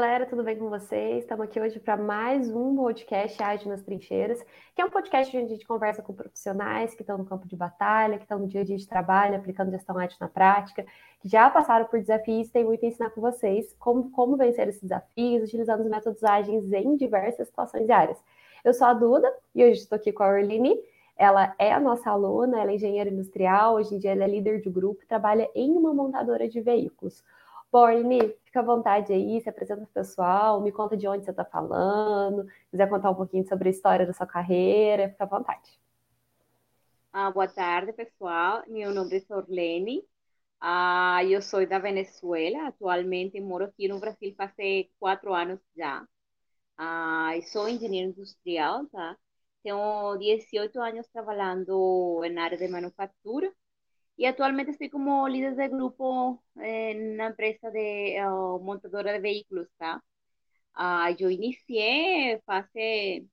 galera, tudo bem com vocês? Estamos aqui hoje para mais um podcast Ágil nas Trincheiras, que é um podcast onde a gente conversa com profissionais que estão no campo de batalha, que estão no dia a dia de trabalho, aplicando gestão ágil na prática, que já passaram por desafios e tem muito a ensinar com vocês como, como vencer esses desafios, utilizando os métodos ágeis em diversas situações e áreas. Eu sou a Duda e hoje estou aqui com a Orline. Ela é a nossa aluna, ela é engenheira industrial, hoje em dia ela é líder de grupo, trabalha em uma montadora de veículos. Borne, fica à vontade aí, se apresenta para o pessoal, me conta de onde você está falando, quiser contar um pouquinho sobre a história da sua carreira, fica à vontade. Ah, boa tarde, pessoal. Meu nome é Orlene. Ah, eu sou da Venezuela. Atualmente moro aqui no Brasil faz quatro anos já. Ah, sou engenheiro industrial, tá? Tenho 18 anos trabalhando na área de manufatura y actualmente estoy como líder de grupo en una empresa de uh, montadora de vehículos, ¿tá? Uh, yo inicié hace,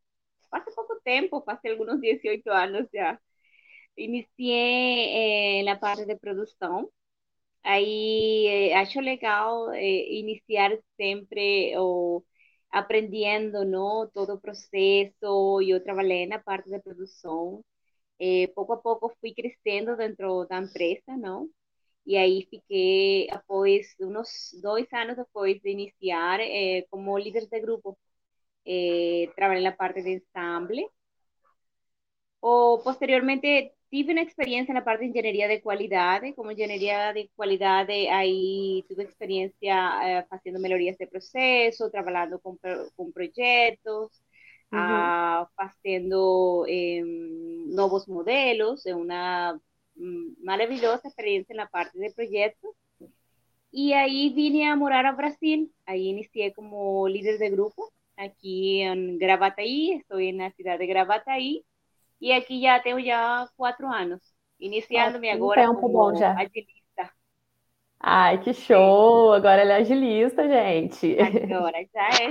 hace poco tiempo, hace algunos 18 años ya. Inicié en la parte de producción. Ahí eh, acho legal eh, iniciar siempre o aprendiendo, ¿no? Todo proceso. Yo trabajé en la parte de producción eh, pouco a pouco fui crescendo dentro da empresa, não? E aí fiquei, após uns dois anos depois de iniciar, eh, como líder de grupo. Eh, trabalhei na parte de ensamble. O posteriormente tive uma experiência na parte de engenharia de qualidade. Como engenharia de qualidade, aí tive experiência eh, fazendo melhorias de processo, trabalhando com, com projetos, uh, haciendo eh, nuevos modelos, una mm, maravillosa experiencia en la parte de proyectos. Y ahí vine a morar a Brasil, ahí inicié como líder de grupo, aquí en Gravataí, estoy en la ciudad de Gravataí, y aquí ya tengo ya cuatro anos, iniciando-me agora tempo como bom já. agilista. Ai, que show! Agora ele é agilista, gente. Agora já é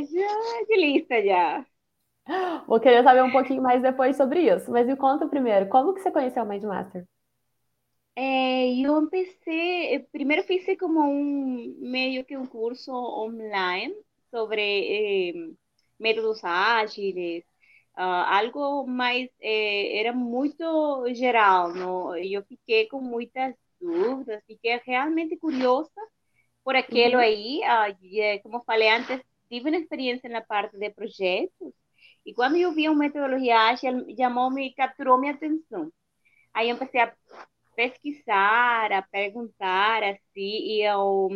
agilista já. Vou querer saber um pouquinho mais depois sobre isso. Mas me conta primeiro, como que você conheceu o Mindmaster? É, eu comecei, primeiro fiz como um meio que um curso online sobre eh, métodos ágeis, uh, algo mais eh, era muito geral, não? Eu fiquei com muitas dúvidas, fiquei realmente curiosa por aquilo uhum. aí. Uh, como falei antes, tive uma experiência na parte de projetos y cuando yo vi una metodología ágil, llamó, me capturó mi atención. Ahí empecé a pesquisar, a perguntar, assim, e eu,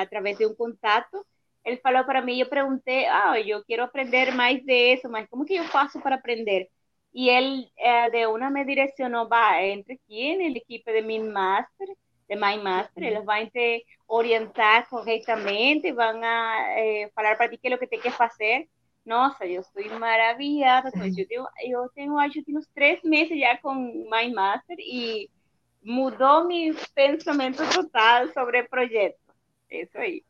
a través de um contato, ele falou para mim, eu perguntei, ah, eu quero aprender mais disso, mas como que eu faço para aprender? E ele, eh, de uma, me direcionou, va, entre aqui na equipe de Min Master, de My Master, eles vão te orientar corretamente, vão a, eh, falar para ti que é o que tem que fazer, nossa, eu estou maravilhada com isso. Eu, eu tenho, acho que uns três meses já com My Master e mudou meu pensamento total sobre o projeto. É isso aí.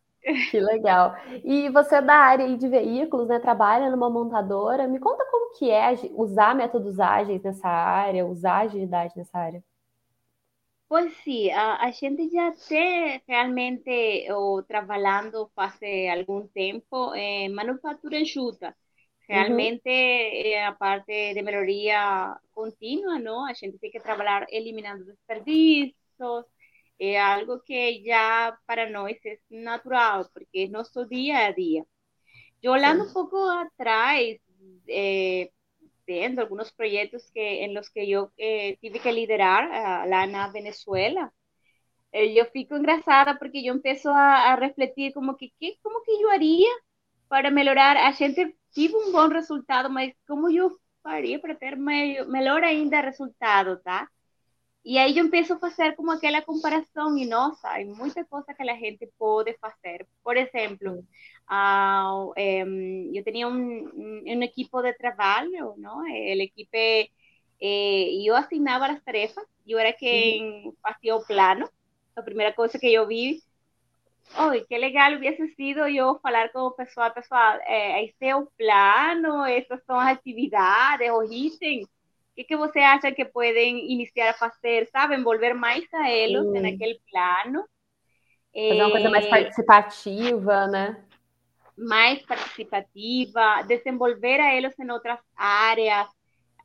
Que legal. E você é da área de veículos, né? Trabalha numa montadora. Me conta como que é usar métodos ágeis nessa área, usar agilidade nessa área. Pois sim, a, a gente já está realmente ou, trabalhando faz algum tempo em manufatura enxuta. Realmente uhum. a parte de melhoria contínua, não? A gente tem que trabalhar eliminando desperdícios, é algo que já para nós é natural, porque é nosso dia a dia. Olhando Sim. um pouco atrás, eh, viendo algunos proyectos que, en los que yo eh, tuve que liderar a la ANA Venezuela. Eh, yo fico engrasada porque yo empiezo a, a refletir como que, ¿qué, como que yo haría para mejorar? A gente tive un buen resultado, mas como yo haría para ter melhor ainda resultado, tá? E aí eu empiezo a fazer como aquela comparação e, nossa, há muita coisa que a gente pode fazer. Por exemplo, uh, um, eu tinha um, um, equipo de trabalho, não? O equipo, eh, eu assignava as tarefas, eu era quem fazia o plano. A primeira coisa que eu vi, oh, que legal hubiese sido eu falar com o pessoal, pessoal, eh, é o plano, essas são as atividades, os ¿Qué, que você acha que pueden iniciar a hacer? ¿Saben? Volver más a ellos en aquel plano. Fazer uma coisa mais eh, participativa, né? mais participativa, desenvolver a eles em outras áreas.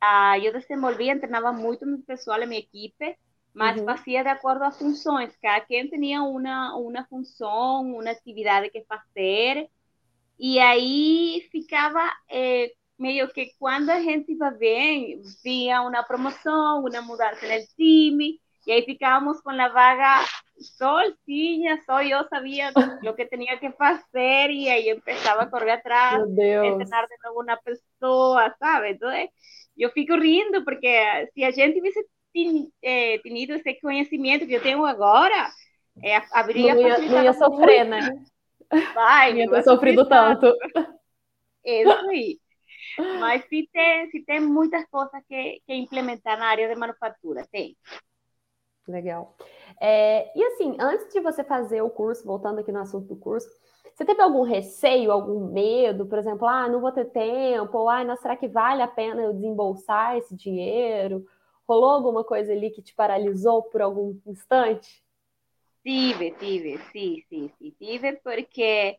Uh, eu desenvolvia, treinava muito meu pessoal, a minha equipe, mas uhum. fazia de acordo às funções. Cada quem tinha uma, uma função, uma atividade que fazer, e aí ficava eh, meio que quando a gente iba bem, vinha uma promoção, uma mudança no time, e aí ficávamos com a vaga soltinha, só eu sabia o que tinha que fazer, e aí empezava a correr atrás, treinar de novo uma pessoa, sabe? Então, eu fico rindo, porque se a gente tivesse eh, tido esse conhecimento que eu tenho agora, é, abriria não ia, não ia sofrer, muito. né? Vai, não ia ter sofrido tanto. Isso aí. Mas se tem, se tem muitas coisas que, que implementar na área de manufatura, tem. Legal. É, e assim, antes de você fazer o curso, voltando aqui no assunto do curso, você teve algum receio, algum medo, por exemplo, ah, não vou ter tempo, ou ah, será que vale a pena eu desembolsar esse dinheiro? Rolou alguma coisa ali que te paralisou por algum instante? Tive, tive, sim, sim, sim, tive, porque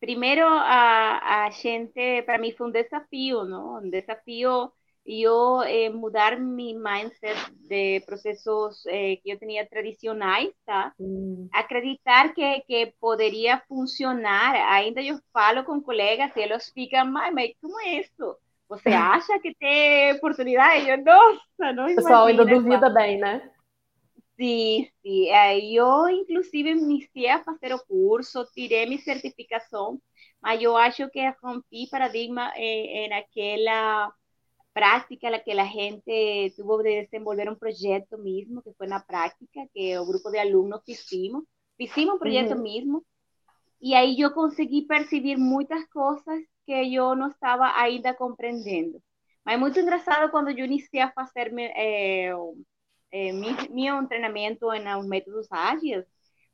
primeiro a, a gente, para mim foi um desafio, não? Um desafio eu eh, mudar mi mindset de processos eh, que eu tinha tradicionais, tá? Mm. Acreditar que, que poderia funcionar. Ainda eu falo com colegas e eles ficam, mas, mas como é isso? Você acha que tem oportunidade? Eu, nossa, não O pessoal ainda duvida bem, né? Sim, sim. Eu, inclusive, iniciei a fazer o curso, tirei minha certificação, mas eu acho que rompi paradigma eh, naquela prática la que la gente tuvo de desenvolver un proyecto mismo, que fue una práctica que el grupo de alumnos hicimos. Hicimos un proyecto mismo y ahí yo conseguí percibir muchas cosas que yo no estaba ainda comprendendo. Es muy engraçado cuando yo inicié a hacer eh, eh, mi, mi, entrenamiento en los métodos ágiles,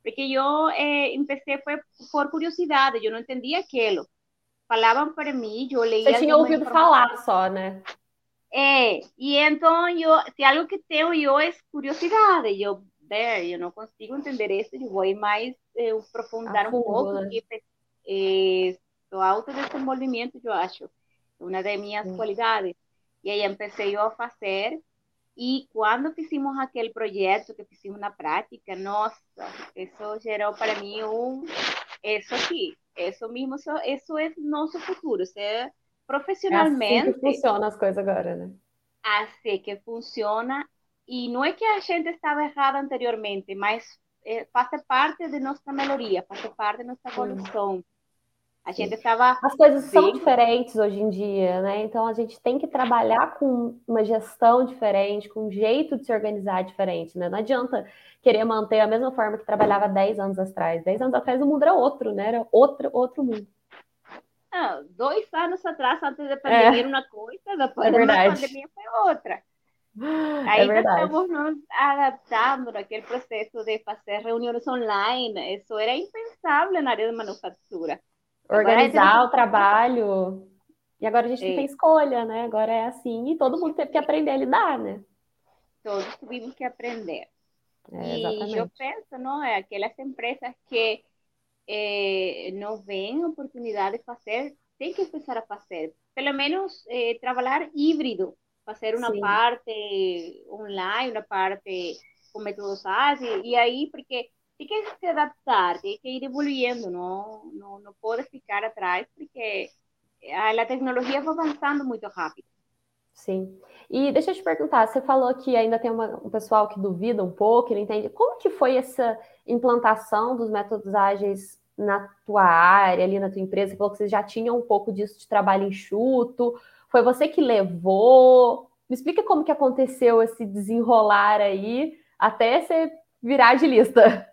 porque yo eh, empecé fue por curiosidad, yo no entendía aquilo. Falavam para mim, eu leía. Você tinha ouvido falar só, né? É, e então eu, se algo que tenho eu é curiosidade, eu, né, eu não consigo entender isso, eu vou mais eu, aprofundar um pouco, né? porque é, o autodesenvolvimento, eu acho, uma das minhas Sim. qualidades. E aí comecei eu a fazer, e quando fizemos aquele projeto que fizemos na prática, nossa, isso gerou para mim um, isso aqui, isso mesmo, isso, isso é nosso futuro, é profissionalmente. É assim que funciona as coisas agora, né? Assim que funciona. E não é que a gente estava errada anteriormente, mas é, faz parte de nossa melhoria, faz parte de nossa evolução. A gente estava. As coisas bem... são diferentes hoje em dia, né? Então a gente tem que trabalhar com uma gestão diferente, com um jeito de se organizar diferente, né? Não adianta querer manter a mesma forma que trabalhava 10 anos atrás. 10 anos atrás o mundo era outro, né? Era outro, outro mundo. Não, dois anos atrás, antes da pandemia, é. uma coisa, depois é da pandemia foi outra. Ainda é estamos nos adaptando naquele processo de fazer reuniões online. Isso era impensável na área de manufatura. Organizar gente... o trabalho. E agora a gente é. não tem escolha, né? Agora é assim. E todo mundo teve que aprender a lidar, né? Todos tivemos que aprender. É, e eu penso, não é? Aquelas empresas que eh, não vem oportunidade de fazer, tem que começar a fazer. Pelo menos eh, trabalhar híbrido, fazer uma Sim. parte online, uma parte com métodos ágeis, e aí, porque tem que se adaptar, tem que ir evoluindo, não, não, não pode ficar atrás, porque a tecnologia vai avançando muito rápido. Sim. E deixa eu te perguntar, você falou que ainda tem uma, um pessoal que duvida um pouco, que não entende. Como que foi essa implantação dos métodos ágeis na tua área, ali na tua empresa? Você falou que você já tinha um pouco disso de trabalho enxuto. Foi você que levou? Me explica como que aconteceu esse desenrolar aí até você virar de lista.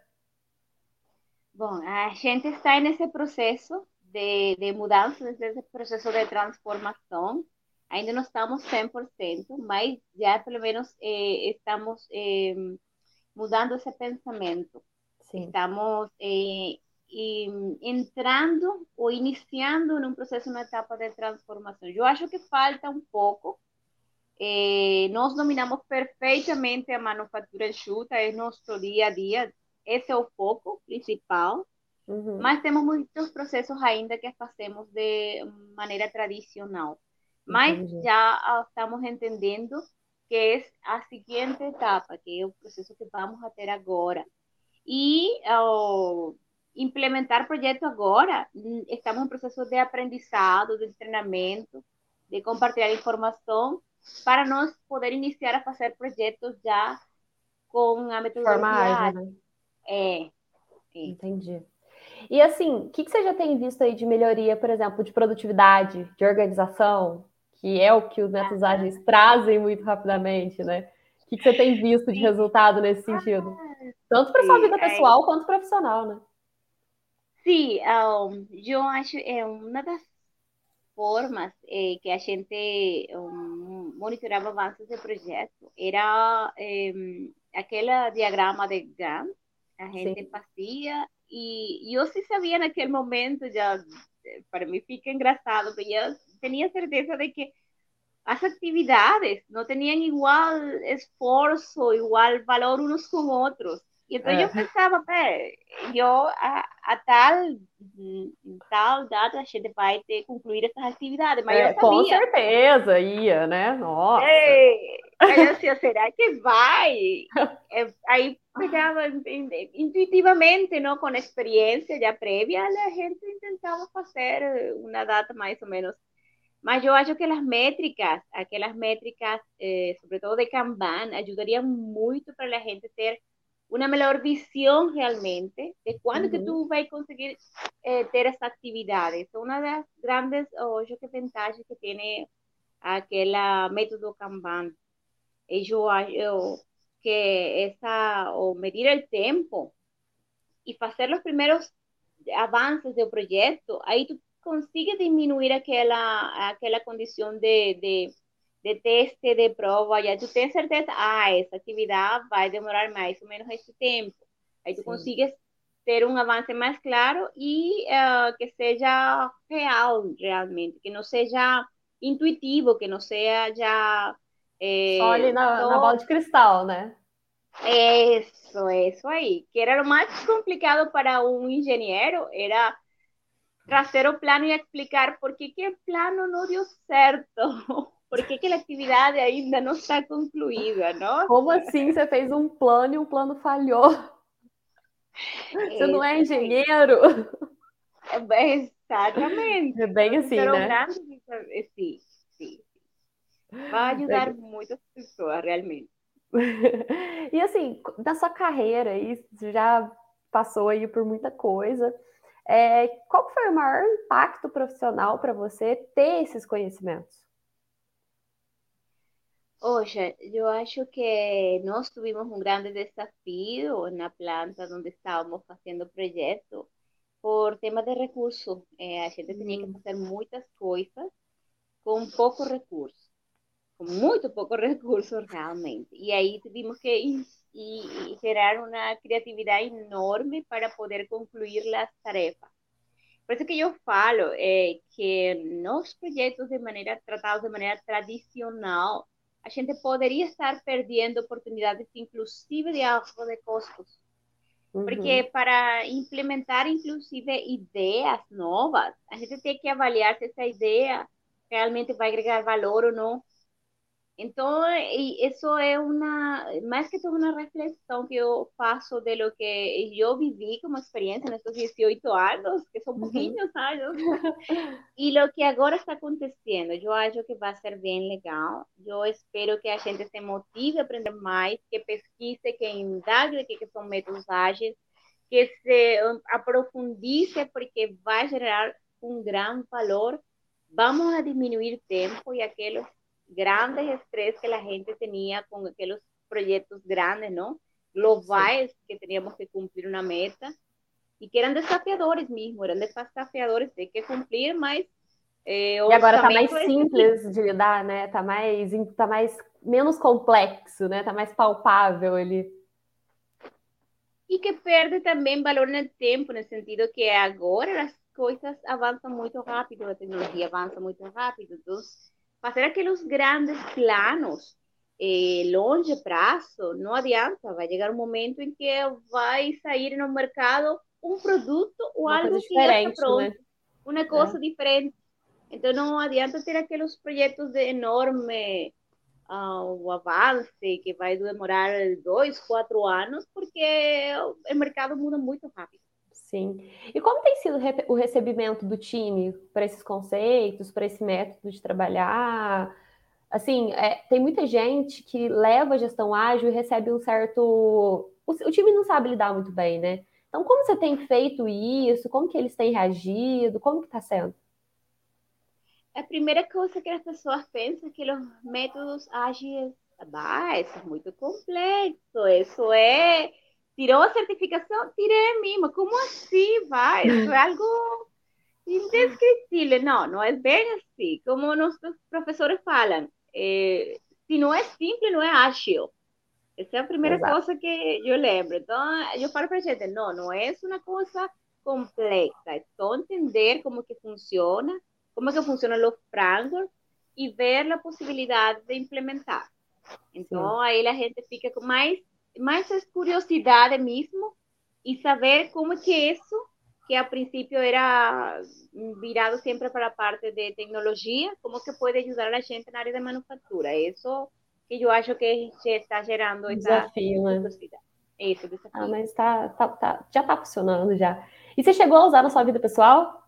Bom, a gente está nesse processo de, de mudança, nesse processo de transformação. Ainda não estamos 100%, mas já pelo menos eh, estamos eh, mudando esse pensamento. Sim. Estamos eh, entrando ou iniciando num processo, numa etapa de transformação. Eu acho que falta um pouco. Eh, nós dominamos perfeitamente a manufatura enxuta, é nosso dia a dia, esse é o foco principal. uhum. mas temos muitos processos ainda que fazemos de maneira tradicional. Mas Entendi. já estamos entendendo que é a seguinte etapa, que é o processo que vamos a ter agora. E implementar projeto agora, estamos em processo de aprendizado, de treinamento, de compartilhar informação, para nós poder iniciar a fazer projetos já com a metodologia. Forma ágil, né? É, é. Entendi. E assim, o que, que você já tem visto aí de melhoria, por exemplo, de produtividade, de organização, que é o que os métodos ágeis trazem muito rapidamente, né? O que, que você tem visto de resultado nesse sentido? Tanto para sua vida é. pessoal quanto profissional, né? Sim, um, eu acho é uma das formas eh, que a gente um, monitorava avanços de projeto era eh, aquele diagrama de Gantt, a gente Sim. fazia e, e eu sim sabia naquele momento, já para mim fica engraçado, porque eu tinha certeza de que as atividades não tinham igual esforço, igual valor uns com outros. E então é. eu pensava, eu a, a, tal, tal data a gente vai ter concluir essas atividades, mas é, eu sabia. Com certeza ia, né? Nossa. É, eu assim, será que vai? É, aí pegava intuitivamente, não, com experiência já prévia, a gente tentava fazer uma data mais ou menos. Mas eu acho que as métricas, aquelas métricas, eh, sobretudo de Kanban, ajudariam muito para a gente ter una mejor visión realmente de cuándo uh -huh. que tú vas a conseguir eh, ter essa atividade. Então, uma das grandes, oh, que vantagens que tiene aquele método Kanban yo, ah, yo que esa, o medir el tempo y hacer los primeros avances del proyecto, ahí tú consigues disminuir aquella, aquella condición de, de, de teste, de prova, ya tú tienes certeza, ah, esa actividad va a demorar más o menos este tiempo. Ahí tú sí. consigues ter um avance mais claro e uh, que seja real realmente, que não seja intuitivo, que não seja já É, Só ali na, só... na bola de cristal, né? Isso, isso aí. Que era o mais complicado para um engenheiro, era trazer o plano e explicar por que, que o plano não deu certo. por que, que a atividade ainda não está concluída, não? Como assim você fez um plano e o plano falhou? Você não é engenheiro? É, exatamente. É bem assim, né? Grande, sim, Vai ajudar é. muitas pessoas, realmente. e assim, na sua carreira, você já passou aí por muita coisa. É, qual foi o maior impacto profissional para você ter esses conhecimentos? Oye, yo acho que nós tuvimos un grande desafío na planta onde estávamos fazendo projeto por tema de recursos. Eh, a gente tinha que fazer muitas coisas com pouco recurso, com muito pouco recurso realmente. E aí tivemos que e, e gerar uma criatividade enorme para poder concluir as tarefas. Por isso que eu falo é, que nos projetos de maneira tratados de maneira tradicional a gente poderia estar perdendo oportunidades, inclusive de ahorro de custos. Uhum. Porque para implementar, inclusive, ideias novas, a gente tem que avaliar se essa ideia realmente vai agregar valor ou não entonces, y eso es una, más que todo una reflexión que yo paso de lo que yo viví como experiencia en estos 18 años, que son poquitos años, y lo que ahora está aconteciendo. Yo creo que va a ser bien legal. Yo espero que la gente se motive a aprender más, que pesquise, que indague que, que son métodos ágiles, que se um, aprofundice porque va a generar un gran valor. Vamos a disminuir tiempo y aquellos grandes estrés que la gente tenía con aquellos proyectos grandes, ¿no? Globales, sí. que teníamos que cumplir una meta y que eran desafiadores mismo, eran desafiadores, tem que cumprir, mas é, e agora está mais simples de lidar, né? Está mais, tá mais menos complexo, né? Está mais palpável ele. E que perde também valor no tempo, no sentido que agora as coisas avançam muito rápido, a tecnologia avança muito rápido, então fazer aqueles grandes planos eh, longe prazo, não adianta, vai chegar um momento em que vai sair no mercado um produto ou uma algo que já está pronto, né? uma coisa é. diferente. Então não adianta ter aqueles projetos de enorme uh, avance que vai demorar dois, quatro anos, porque o mercado muda muito rápido. Sim. E como tem sido o recebimento do time para esses conceitos, para esse método de trabalhar? Assim, é, tem muita gente que leva a gestão ágil e recebe um certo. O, o time não sabe lidar muito bem, né? Então, como você tem feito isso? Como que eles têm reagido? Como que está sendo? A primeira coisa que as pessoas pensam é que os métodos ágeis, ah, isso é muito complexo, isso é tiró certificación, tiré mismo. ¿Cómo así va? Es algo indescriptible. No, no es bien así. Como nuestros profesores falan, eh, si no es simple, no es ágil. Esa es la primera Exacto. cosa que yo lembro. Entonces, yo para presente, no, no es una cosa compleja. Es todo entender cómo que funciona, cómo que funcionan los frameworks y ver la posibilidad de implementar. Entonces, sí. ahí la gente fica com mais mais é curiosidade mesmo e saber como que isso, que a princípio era virado sempre para a parte de tecnologia, como que pode ajudar a gente na área de manufatura. Isso que eu acho que está gerando essa desafio, né? Isso, desafio. Ah, mas tá, tá, tá já está funcionando já. E você chegou a usar na sua vida pessoal?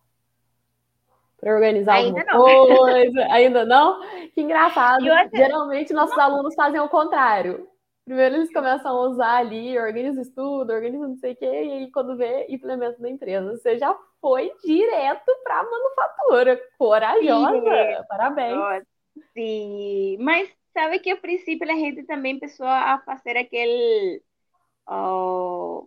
Para organizar Ainda alguma não. coisa? Ainda não? Que engraçado. Geralmente nossos alunos fazem o contrário Primeiro eles começam a usar ali, organiza estudo, organiza não sei o quê, e aí quando vê, implementa na empresa. Você já foi direto para a manufatura. Corajosa! Sim. Parabéns! Sim, mas sabe que a princípio a gente também começou a fazer aquele oh,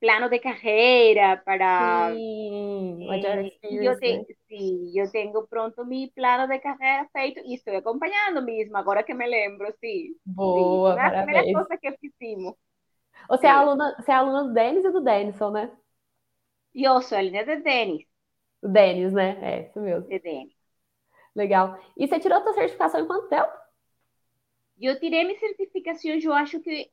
plano de carreira para... Sim, eh, eu, te, eu tenho pronto meu plano de carreira feito e estou acompanhando mesmo, agora que me lembro, sim. Boa, sim, a primeira coisa que fizemos. Você é, aluna, você é aluna do Denis e do Denison, né? Eu sou aluna do Denis. Do Denis, né? É, isso mesmo. De Denis. Legal. E você tirou a sua certificação em quanto tempo? Eu tirei minha certificação, eu acho que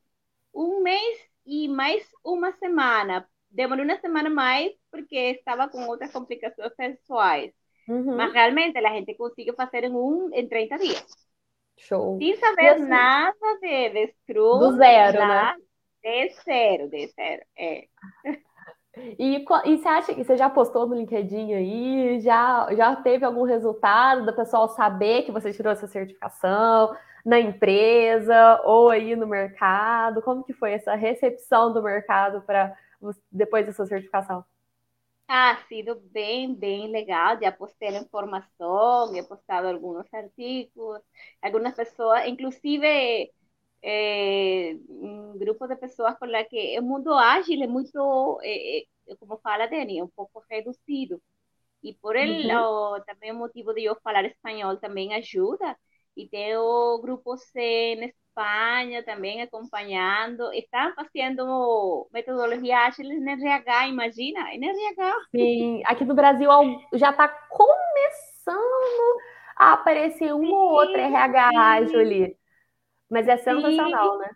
um mês e mais uma semana. Demorou uma semana mais porque estava com outras complicações pessoais. Uhum. Mas realmente a gente conseguiu fazer em, um, em 30 dias. Show. Sem saber assim, nada de, Scrum. Do zero, né? nada, né? De zero, de zero. É. E, e você acha que você já postou no LinkedIn aí? Já, já teve algum resultado do pessoal saber que você tirou essa certificação? na empresa ou aí no mercado? Como que foi essa recepção do mercado para depois da sua certificação? Ha sido bem, bem legal. Já postei a informação, he postado alguns artigos, algumas pessoas, inclusive eh, um grupo de pessoas com que o mundo ágil é muito, eh, como fala Dani, um pouco reduzido. E por ele, uhum. também o motivo de eu falar espanhol também ajuda, y tengo grupos en España también acompañando. Están haciendo metodologia ágil en RH, imagina, en RH. Sim, aqui no Brasil já está começando a aparecer um ou outro RH ágil ali. Mas é sensacional, sim. né?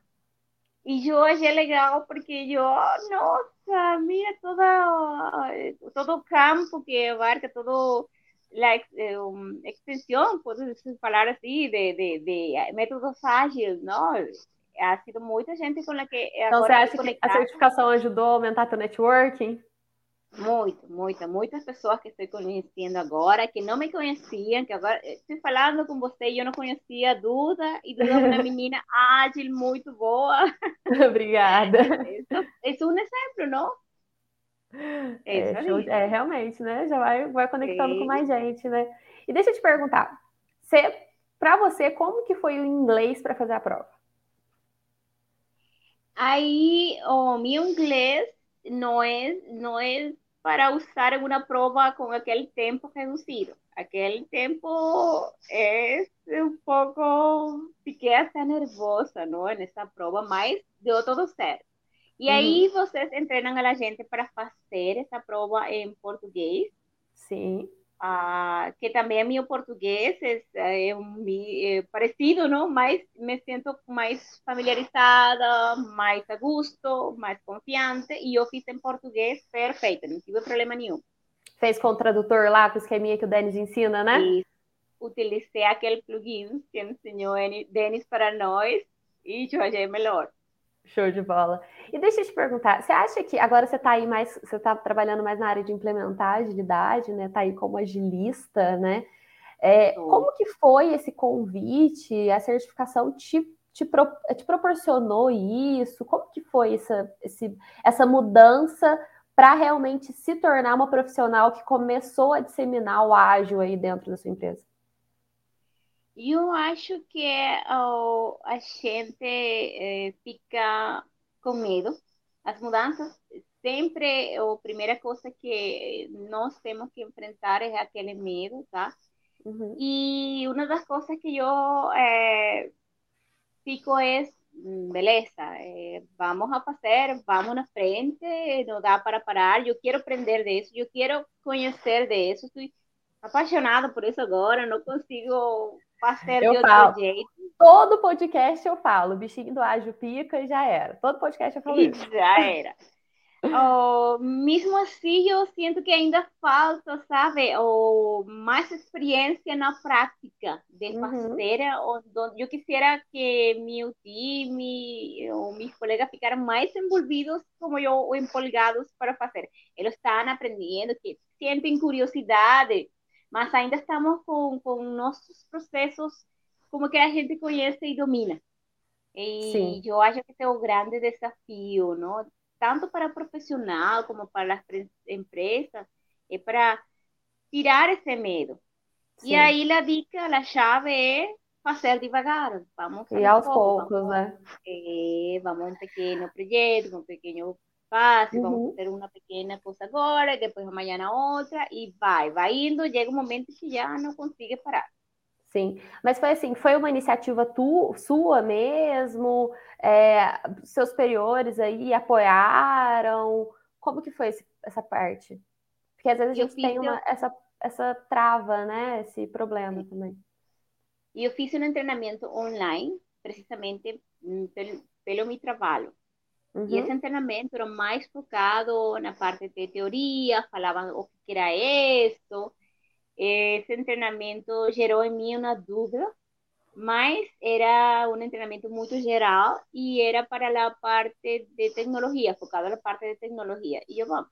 E eu achei legal porque eu, nossa, mira toda, todo o campo que abarca, todo la eh, extensión, puedo falar así, de, de, de, métodos ágeis, não? Ha sido muita gente com a que então, você acha que a certificação ajudou a aumentar teu networking? Muito, muito. Muitas pessoas que estou conhecendo agora, que não me conheciam, que agora estou falando com você e eu não conhecia a Duda, e Duda é uma menina ágil, muito boa. Obrigada. É, é um exemplo, não? É, é, é, realmente, né? Já vai, vai conectando com mais gente, né? E deixa eu te perguntar, você, para você, como que foi o inglês para fazer a prova? Aí, o meu inglês no es, no es para usar en una prueba con aquel tiempo reducido. Aquel tiempo es un poco, fiquei até nervosa, ¿no? En esa prueba, más dio todo certo. Y ahí uh -huh. vocês entrenam a la gente para hacer esa prueba en portugués. Sí. Uh, que também meu português é, é, um, é, parecido, não? Mas me sinto mais familiarizada, mais a gosto, mais confiante, e eu fiz em português perfeito, não tive problema nenhum. Fez com o tradutor lá, com o esqueminha que o Denis ensina, né? E utilizei aquele plugin que ensinou Denis para nós, e eu achei melhor. Show de bola. E deixa eu te perguntar, você acha que agora você está aí mais, você está trabalhando mais na área de implementar agilidade, né? Está aí como agilista, né? É, como que foi esse convite? A certificação te, te, pro, te proporcionou isso? Como que foi essa, esse, essa mudança para realmente se tornar uma profissional que começou a disseminar o ágil aí dentro da sua empresa? Eu acho que oh, a gente eh, fica com medo. As mudanças, sempre a primeira coisa que nós temos que enfrentar é aquele medo, tá? Uhum. E uma das coisas que eu é, fico é, beleza, é, vamos a fazer, vamos na frente, não dá para parar, eu quero aprender disso, eu quero conhecer disso, estou apaixonada por isso agora, não consigo fazer eu de outro falo. jeito. Todo podcast eu falo, bichinho do ágil pica e já era. Todo podcast eu falo isso. Já era. oh, mesmo assim, eu sinto que ainda falta, sabe, oh, mais experiência na prática de uhum. fazer. Uhum. Eu quisiera que meu time ou meus colegas ficaram mais envolvidos como eu, empolgados para fazer. Eles estão aprendendo, que sentem curiosidade mas ainda estamos com, com nossos processos como que a gente conhece e domina. E Sim. eu acho que esse é o grande desafio, não? Tanto para profissional como para as empresas, é para tirar esse medo. Sim. E aí a dica, a chave é fazer devagar. Vamos e aos pouco, poucos, vamos, né? É, vamos um pequeno projeto, um pequeno fácil, uhum. vamos fazer uma pequena coisa agora, depois amanhã outra, e vai, vai indo, chega um momento que já não consiga parar. Sim, mas foi assim, foi uma iniciativa tu, sua mesmo? É, seus superiores aí apoiaram? Como que foi esse, essa parte? Porque às vezes a gente tem uma, essa, essa trava, né? Esse problema também. E eu fiz um treinamento online, precisamente hum, pelo, pelo meu trabalho. Uhum. E esse treinamento era mais focado na parte de teoria, falavam o que era isso. Esse treinamento gerou em mim uma dúvida, mas era um treinamento muito geral e era para a parte de tecnologia, focado na parte de tecnologia. E eu, vamos,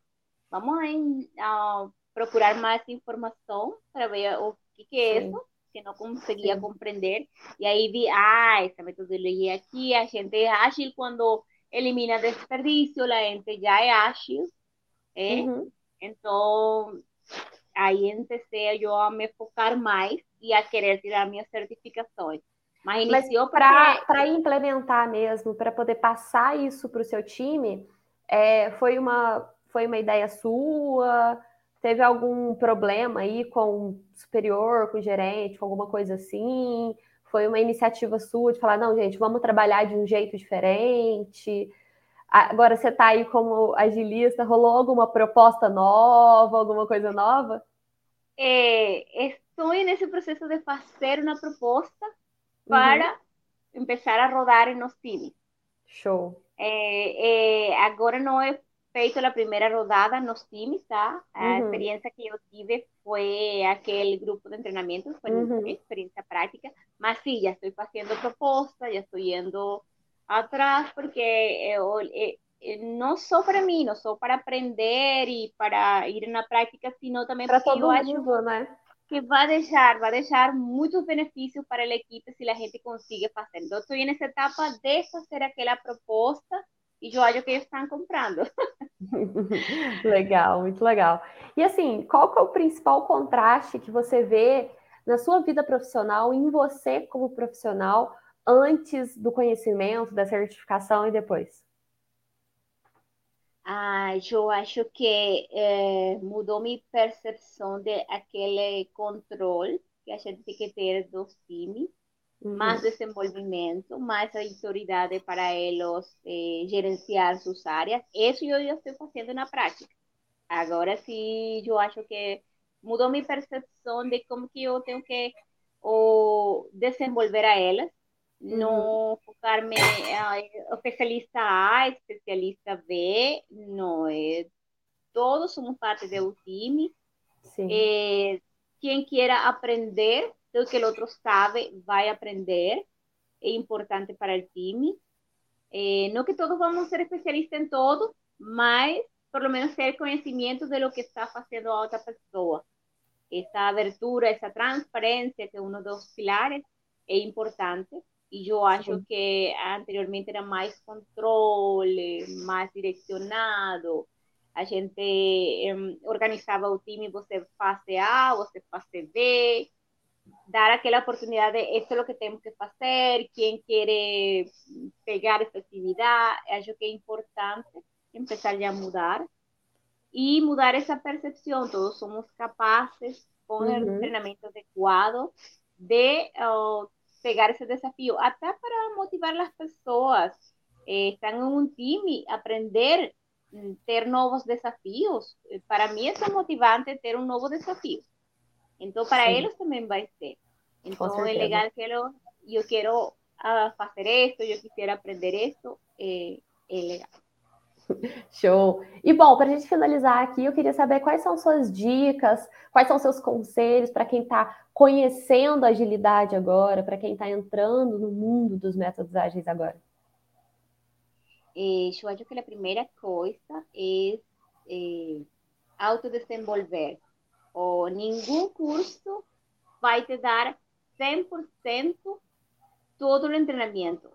vamos a, procurar mais informação para ver o que, que é Sim. isso, que não conseguia Sim. compreender. E aí vi, ah, essa metodologia aqui, a gente ágil quando elimina desperdício, la gente ya es ágil, ¿eh? Uhum. Então, aí empecé eu a me focar mais e a querer tirar minhas certificações. Mas iniciou para porque... implementar mesmo, para poder passar isso para o seu time, é, foi, uma, foi uma ideia sua? Teve algum problema aí com o superior, com o gerente, com alguma coisa assim? Foi uma iniciativa sua de falar, não, gente, vamos trabalhar de um jeito diferente. Agora você está aí como agilista, rolou alguma proposta nova, alguma coisa nova? É, estou nesse processo de fazer uma proposta para uhum. começar a rodar nos times. Show. É, é, agora não é feito a primeira rodada nos times, tá? A uhum. experiência que eu tive foi aquele grupo de treinamento, foi uhum. experiência prática, mas sim, já estou fazendo proposta, já estou indo atrás, porque eu, eu, não só para mim, não só para aprender e para ir na prática, sino também para todo eu mundo, acho né? que vai deixar, vai deixar muitos benefícios para a equipe se a gente conseguir fazer. Então, estou nessa etapa de fazer aquela proposta e eu acho que eles estão comprando. legal, muito legal. E assim, qual que é o principal contraste que você vê na sua vida profissional, em você como profissional, antes do conhecimento, da certificação e depois? Ah, eu acho que é, mudou minha percepção de aquele controle que a gente tem que ter dos times mais desenvolvimento, mais autoridade para eles eh, gerenciar suas áreas. Isso eu já estou fazendo na prática. Agora sim, eu acho que mudou minha percepção de como que eu tenho que ou desenvolver a elas, não focar-me em especialista A, especialista B, não é. Todos somos parte do time. É, quem queira aprender lo que el otro sabe, va a aprender, es importante para el time. Eh, no que todos vamos a ser especialistas en todo, mas por lo menos ter conhecimento de lo que está haciendo a otra persona. Esa abertura, esa transparencia, que es uno de los pilares, es importante. Y yo acho que anteriormente era más control, más direccionado. A gente eh, organizaba o time, você fase A, você fase B, dar aquela oportunidade de isso é o que temos que fazer, quem quer pegar essa atividade, acho que é importante empezar a mudar y mudar esa percepción. Todos somos capaces, con el entrenamiento adecuado, de uh, pegar ese desafío, hasta para motivar a las personas. Eh, están en un team y aprender, mm, ter nuevos desafíos. Eh, para mí es motivante ter un nuevo desafío. Entonces, para ellos también va a ser. Entonces, es legal que lo, yo quiero uh, hacer esto, yo quisiera aprender esto, eh, es legal. Show! E bom, para a gente finalizar aqui, eu queria saber quais são suas dicas, quais são seus conselhos para quem está conhecendo a agilidade agora, para quem está entrando no mundo dos métodos ágeis agora. Eh, eu acho que a primeira coisa é eh, autodesenvolver. Ou nenhum curso vai te dar 100% todo o treinamento.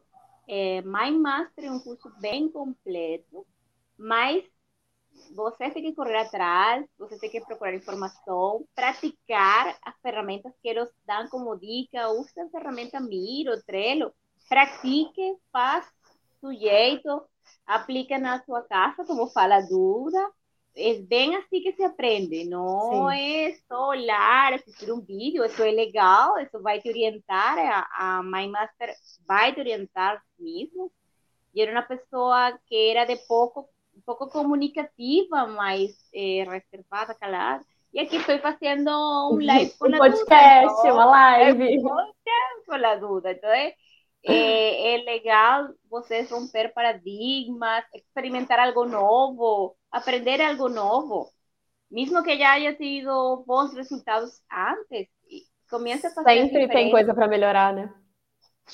É, Mind Master é um curso bem completo mas você tem que correr atrás, você tem que procurar informação, praticar as ferramentas que eles dão como dica, use a ferramenta Miro, Trello, pratique, faz do jeito, aplica na sua casa, como fala a Duda, es ven así que se aprende, no sí. es solar, asistir un vídeo, eso es legal, eso vai te orientar, a, a My Master vai te orientar mesmo. E era uma pessoa que era de pouco, um pouco comunicativa, mas eh, reservada, calada. E aqui estou fazendo um live com um a podcast, Duda. Live. Um podcast Duda. Então, é, eh, é, legal vocês romper paradigmas, experimentar algo novo. Aprender algo nuevo. Mismo que ya haya sido bons resultados antes, comienza a fazer Sempre diferente. tem coisa para melhorar, né?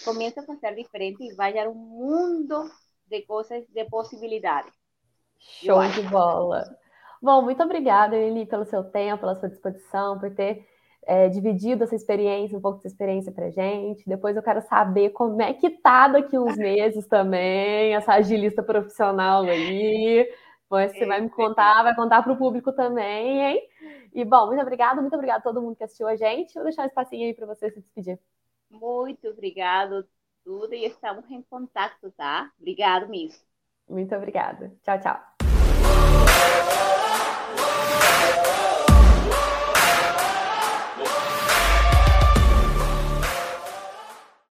Comienza a fazer diferente e vai a um mundo de coisas, de possibilidades. Show de bola. Bom, muito obrigada, Eli, pelo seu tempo, pela sua disposição, por ter é, dividido essa experiência, um pouco dessa experiência para gente. Depois eu quero saber como é que tá daqui uns meses também, essa agilista profissional aí. Você vai me contar, vai contar para o público também, hein? E bom, muito obrigada, muito obrigada a todo mundo que assistiu a gente. Vou deixar um espacinho aí para você se despedir. Muito obrigado, tudo, e estamos em contato, tá? Obrigado mesmo. Muito obrigada. Tchau, tchau.